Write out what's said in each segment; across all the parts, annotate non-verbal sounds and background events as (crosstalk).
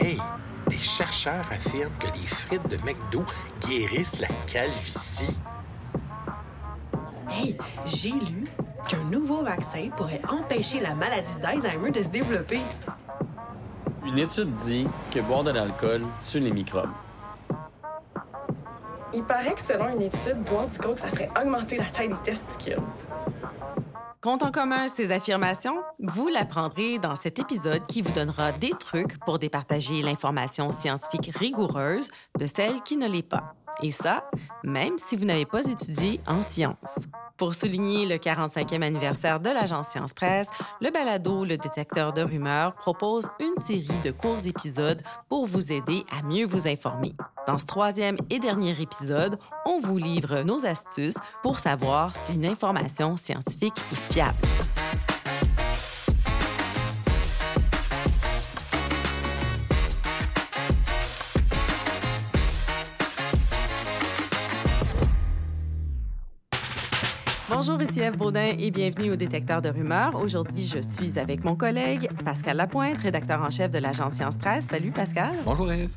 Hey, des chercheurs affirment que les frites de McDo guérissent la calvitie. Hey, j'ai lu qu'un nouveau vaccin pourrait empêcher la maladie d'Alzheimer de se développer. Une étude dit que boire de l'alcool tue les microbes. Il paraît que selon une étude, boire du coke, ça ferait augmenter la taille des testicules. Compte en commun ces affirmations, vous l'apprendrez dans cet épisode qui vous donnera des trucs pour départager l'information scientifique rigoureuse de celle qui ne l'est pas. Et ça, même si vous n'avez pas étudié en sciences. Pour souligner le 45e anniversaire de l'agence Science Presse, le balado Le détecteur de rumeurs propose une série de courts épisodes pour vous aider à mieux vous informer. Dans ce troisième et dernier épisode, on vous livre nos astuces pour savoir si une information scientifique est fiable. Bonjour, ici Eve Baudin et bienvenue au Détecteur de rumeurs. Aujourd'hui, je suis avec mon collègue Pascal Lapointe, rédacteur en chef de l'agence Science Presse. Salut Pascal. Bonjour Eve.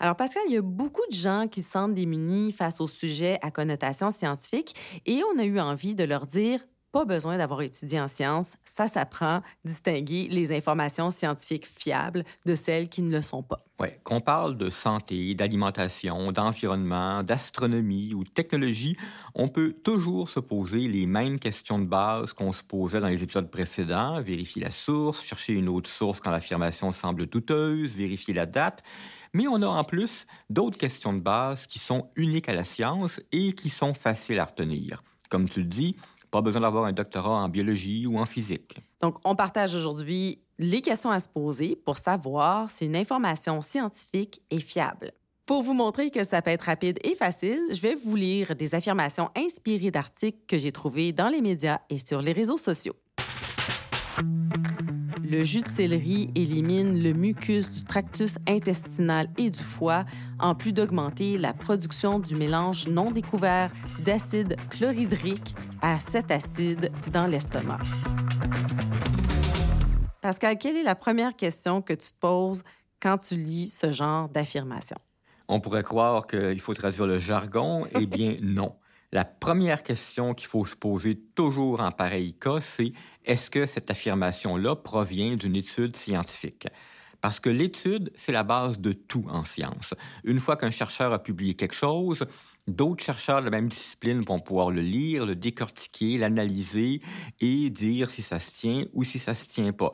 Alors Pascal, il y a beaucoup de gens qui se sentent démunis face aux sujets à connotation scientifique et on a eu envie de leur dire pas besoin d'avoir étudié en sciences, ça s'apprend, distinguer les informations scientifiques fiables de celles qui ne le sont pas. Oui, qu'on parle de santé, d'alimentation, d'environnement, d'astronomie ou de technologie, on peut toujours se poser les mêmes questions de base qu'on se posait dans les épisodes précédents, vérifier la source, chercher une autre source quand l'affirmation semble douteuse, vérifier la date. Mais on a en plus d'autres questions de base qui sont uniques à la science et qui sont faciles à retenir. Comme tu le dis, pas besoin d'avoir un doctorat en biologie ou en physique. Donc, on partage aujourd'hui les questions à se poser pour savoir si une information scientifique est fiable. Pour vous montrer que ça peut être rapide et facile, je vais vous lire des affirmations inspirées d'articles que j'ai trouvés dans les médias et sur les réseaux sociaux. Le jus de céleri élimine le mucus du tractus intestinal et du foie, en plus d'augmenter la production du mélange non découvert d'acide chlorhydrique à cet acide dans l'estomac. Pascal, quelle est la première question que tu te poses quand tu lis ce genre d'affirmation? On pourrait croire qu'il faut traduire le jargon. Eh (laughs) bien, non. La première question qu'il faut se poser toujours en pareil cas, c'est est-ce que cette affirmation-là provient d'une étude scientifique? Parce que l'étude, c'est la base de tout en science. Une fois qu'un chercheur a publié quelque chose, d'autres chercheurs de la même discipline vont pouvoir le lire, le décortiquer, l'analyser et dire si ça se tient ou si ça se tient pas.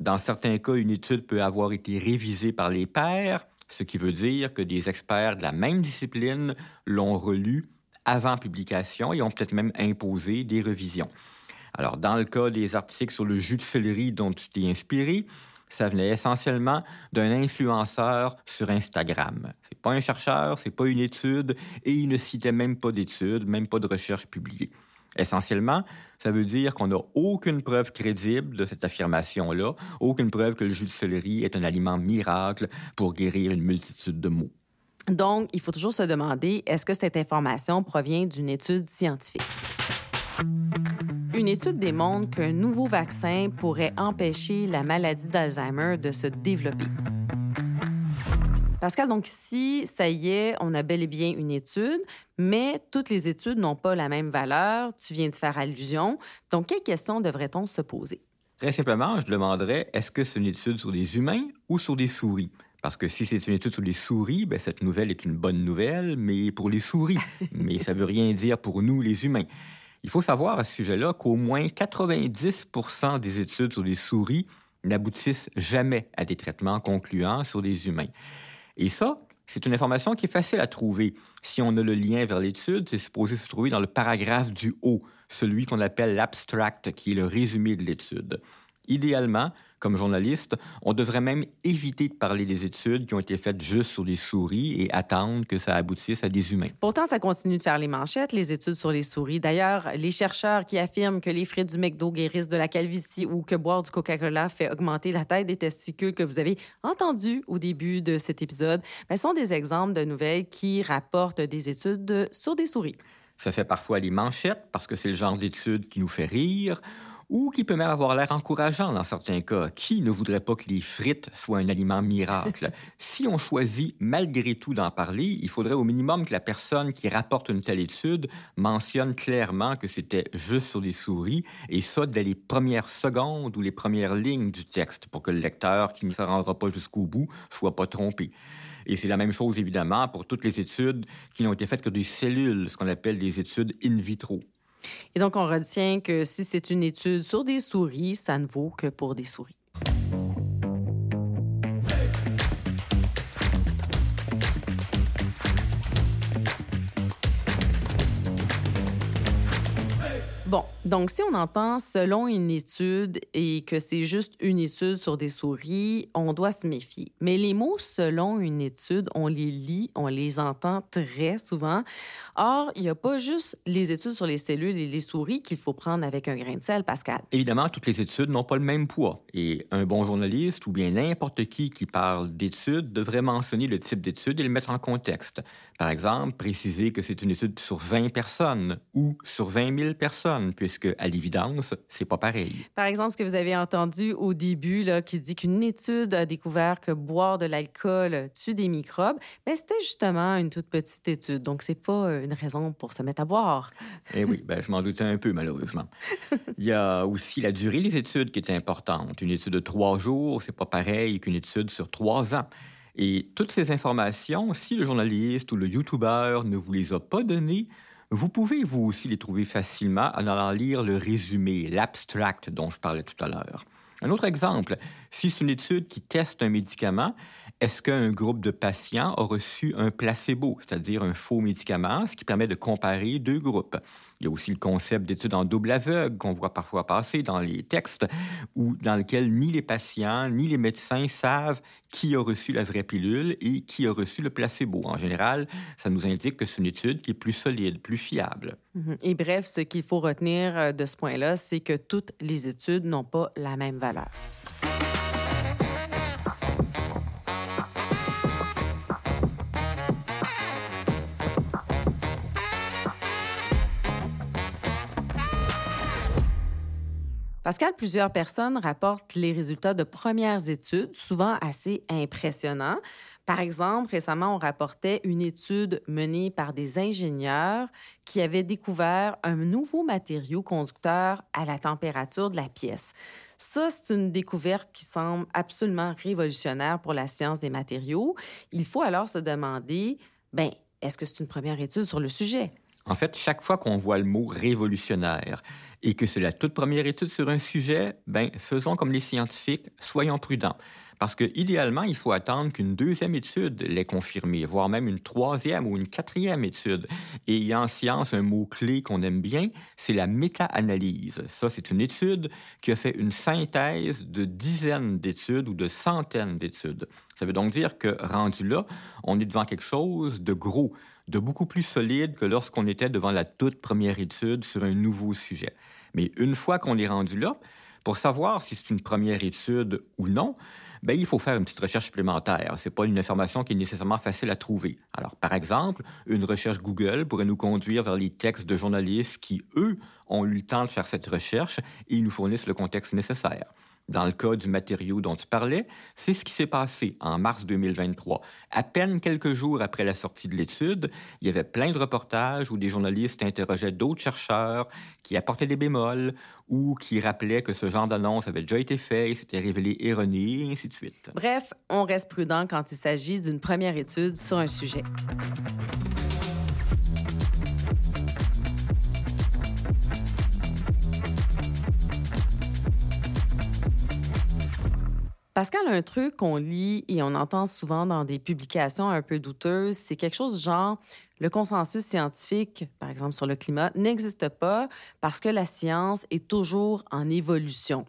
Dans certains cas, une étude peut avoir été révisée par les pairs, ce qui veut dire que des experts de la même discipline l'ont relu avant publication et ont peut-être même imposé des revisions. Alors, dans le cas des articles sur le jus de céleri dont tu t'es inspiré, ça venait essentiellement d'un influenceur sur Instagram. C'est pas un chercheur, c'est pas une étude, et il ne citait même pas d'études, même pas de recherche publiée. Essentiellement, ça veut dire qu'on n'a aucune preuve crédible de cette affirmation-là, aucune preuve que le jus de céleri est un aliment miracle pour guérir une multitude de maux. Donc, il faut toujours se demander, est-ce que cette information provient d'une étude scientifique? Une étude démontre qu'un nouveau vaccin pourrait empêcher la maladie d'Alzheimer de se développer. Pascal, donc ici, ça y est, on a bel et bien une étude, mais toutes les études n'ont pas la même valeur. Tu viens de faire allusion. Donc, quelles questions devrait-on se poser? Très simplement, je demanderais, est-ce que c'est une étude sur des humains ou sur des souris? Parce que si c'est une étude sur les souris, ben, cette nouvelle est une bonne nouvelle, mais pour les souris. (laughs) mais ça veut rien dire pour nous, les humains. Il faut savoir à ce sujet-là qu'au moins 90% des études sur les souris n'aboutissent jamais à des traitements concluants sur des humains. Et ça, c'est une information qui est facile à trouver. Si on a le lien vers l'étude, c'est supposé se trouver dans le paragraphe du haut, celui qu'on appelle l'abstract, qui est le résumé de l'étude. Idéalement, comme journaliste, on devrait même éviter de parler des études qui ont été faites juste sur les souris et attendre que ça aboutisse à des humains. Pourtant, ça continue de faire les manchettes, les études sur les souris. D'ailleurs, les chercheurs qui affirment que les frites du McDo guérissent de la calvitie ou que boire du Coca-Cola fait augmenter la taille des testicules que vous avez entendu au début de cet épisode, ben, sont des exemples de nouvelles qui rapportent des études sur des souris. Ça fait parfois les manchettes parce que c'est le genre d'études qui nous fait rire ou qui peut même avoir l'air encourageant dans certains cas. Qui ne voudrait pas que les frites soient un aliment miracle? (laughs) si on choisit malgré tout d'en parler, il faudrait au minimum que la personne qui rapporte une telle étude mentionne clairement que c'était juste sur des souris, et ça dès les premières secondes ou les premières lignes du texte, pour que le lecteur qui ne se rendra pas jusqu'au bout soit pas trompé. Et c'est la même chose, évidemment, pour toutes les études qui n'ont été faites que des cellules, ce qu'on appelle des études in vitro. Et donc, on retient que si c'est une étude sur des souris, ça ne vaut que pour des souris. Bon, donc si on entend selon une étude et que c'est juste une étude sur des souris, on doit se méfier. Mais les mots selon une étude, on les lit, on les entend très souvent. Or, il n'y a pas juste les études sur les cellules et les souris qu'il faut prendre avec un grain de sel, Pascal. Évidemment, toutes les études n'ont pas le même poids. Et un bon journaliste ou bien n'importe qui qui parle d'études devrait mentionner le type d'étude et le mettre en contexte. Par exemple, préciser que c'est une étude sur 20 personnes ou sur 20 000 personnes, puisque à l'évidence, c'est pas pareil. Par exemple, ce que vous avez entendu au début, là, qui dit qu'une étude a découvert que boire de l'alcool tue des microbes, ben, c'était justement une toute petite étude. Donc, c'est pas une raison pour se mettre à boire. Eh oui, ben, je m'en doutais un peu, malheureusement. (laughs) Il y a aussi la durée des études qui est importante. Une étude de trois jours, c'est pas pareil qu'une étude sur trois ans. Et toutes ces informations, si le journaliste ou le YouTuber ne vous les a pas données, vous pouvez vous aussi les trouver facilement en allant lire le résumé, l'abstract dont je parlais tout à l'heure. Un autre exemple, si c'est une étude qui teste un médicament, est-ce qu'un groupe de patients a reçu un placebo, c'est-à-dire un faux médicament, ce qui permet de comparer deux groupes? Il y a aussi le concept d'études en double aveugle qu'on voit parfois passer dans les textes, ou dans lequel ni les patients ni les médecins savent qui a reçu la vraie pilule et qui a reçu le placebo. En général, ça nous indique que c'est une étude qui est plus solide, plus fiable. Mhm. Et bref, ce qu'il faut retenir euh, de ce point-là, c'est que toutes les études n'ont pas la même valeur. Pascal, plusieurs personnes rapportent les résultats de premières études, souvent assez impressionnants. Par exemple, récemment, on rapportait une étude menée par des ingénieurs qui avaient découvert un nouveau matériau conducteur à la température de la pièce. Ça, c'est une découverte qui semble absolument révolutionnaire pour la science des matériaux. Il faut alors se demander, ben, est-ce que c'est une première étude sur le sujet? En fait, chaque fois qu'on voit le mot révolutionnaire et que c'est la toute première étude sur un sujet, ben, faisons comme les scientifiques, soyons prudents. Parce que idéalement, il faut attendre qu'une deuxième étude l'ait confirmé, voire même une troisième ou une quatrième étude. Et en science un mot-clé qu'on aime bien, c'est la méta-analyse. Ça, c'est une étude qui a fait une synthèse de dizaines d'études ou de centaines d'études. Ça veut donc dire que, rendu là, on est devant quelque chose de gros, de beaucoup plus solide que lorsqu'on était devant la toute première étude sur un nouveau sujet. Mais une fois qu'on est rendu là, pour savoir si c'est une première étude ou non, ben, il faut faire une petite recherche supplémentaire. Ce n'est pas une information qui est nécessairement facile à trouver. Alors, par exemple, une recherche Google pourrait nous conduire vers les textes de journalistes qui, eux, ont eu le temps de faire cette recherche et nous fournissent le contexte nécessaire. Dans le cas du matériau dont tu parlais, c'est ce qui s'est passé en mars 2023. À peine quelques jours après la sortie de l'étude, il y avait plein de reportages où des journalistes interrogeaient d'autres chercheurs qui apportaient des bémols ou qui rappelaient que ce genre d'annonce avait déjà été fait et s'était révélé erroné, et ainsi de suite. Bref, on reste prudent quand il s'agit d'une première étude sur un sujet. Pascal, un truc qu'on lit et on entend souvent dans des publications un peu douteuses, c'est quelque chose genre le consensus scientifique, par exemple sur le climat, n'existe pas parce que la science est toujours en évolution.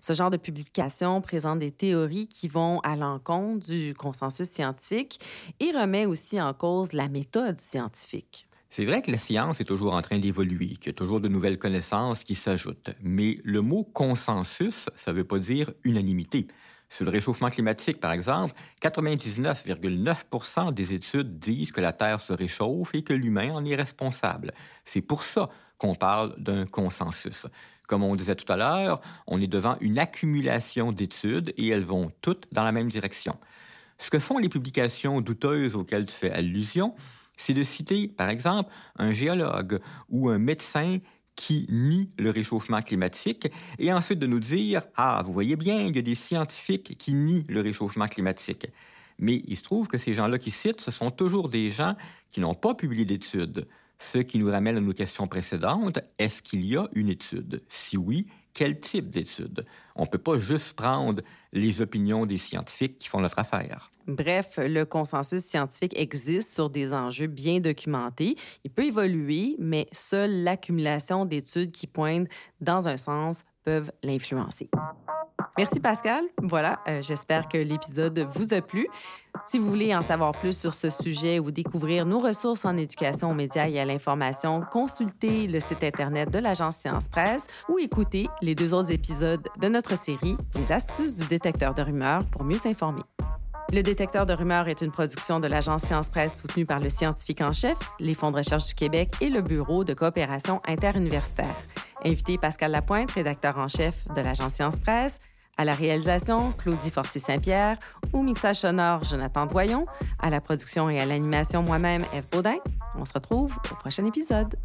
Ce genre de publication présente des théories qui vont à l'encontre du consensus scientifique et remet aussi en cause la méthode scientifique. C'est vrai que la science est toujours en train d'évoluer, qu'il y a toujours de nouvelles connaissances qui s'ajoutent, mais le mot consensus, ça ne veut pas dire unanimité. Sur le réchauffement climatique, par exemple, 99,9% des études disent que la Terre se réchauffe et que l'humain en est responsable. C'est pour ça qu'on parle d'un consensus. Comme on disait tout à l'heure, on est devant une accumulation d'études et elles vont toutes dans la même direction. Ce que font les publications douteuses auxquelles tu fais allusion, c'est de citer, par exemple, un géologue ou un médecin qui nie le réchauffement climatique et ensuite de nous dire Ah, vous voyez bien, il y a des scientifiques qui nient le réchauffement climatique. Mais il se trouve que ces gens-là qui citent, ce sont toujours des gens qui n'ont pas publié d'études. Ce qui nous ramène à nos questions précédentes, est-ce qu'il y a une étude? Si oui, quel type d'étude? On ne peut pas juste prendre les opinions des scientifiques qui font notre affaire. Bref, le consensus scientifique existe sur des enjeux bien documentés. Il peut évoluer, mais seule l'accumulation d'études qui pointent dans un sens peuvent l'influencer. Merci Pascal. Voilà, euh, j'espère que l'épisode vous a plu. Si vous voulez en savoir plus sur ce sujet ou découvrir nos ressources en éducation aux médias et à l'information, consultez le site Internet de l'agence Science Presse ou écoutez les deux autres épisodes de notre série Les astuces du détecteur de rumeurs pour mieux s'informer. Le détecteur de rumeurs est une production de l'agence Science Presse soutenue par le scientifique en chef, les fonds de recherche du Québec et le Bureau de coopération interuniversitaire. Invité Pascal Lapointe, rédacteur en chef de l'agence Science Presse, à la réalisation, Claudie Fortier-Saint-Pierre. Au mixage sonore, Jonathan Doyon. À la production et à l'animation, moi-même, Eve Baudin. On se retrouve au prochain épisode.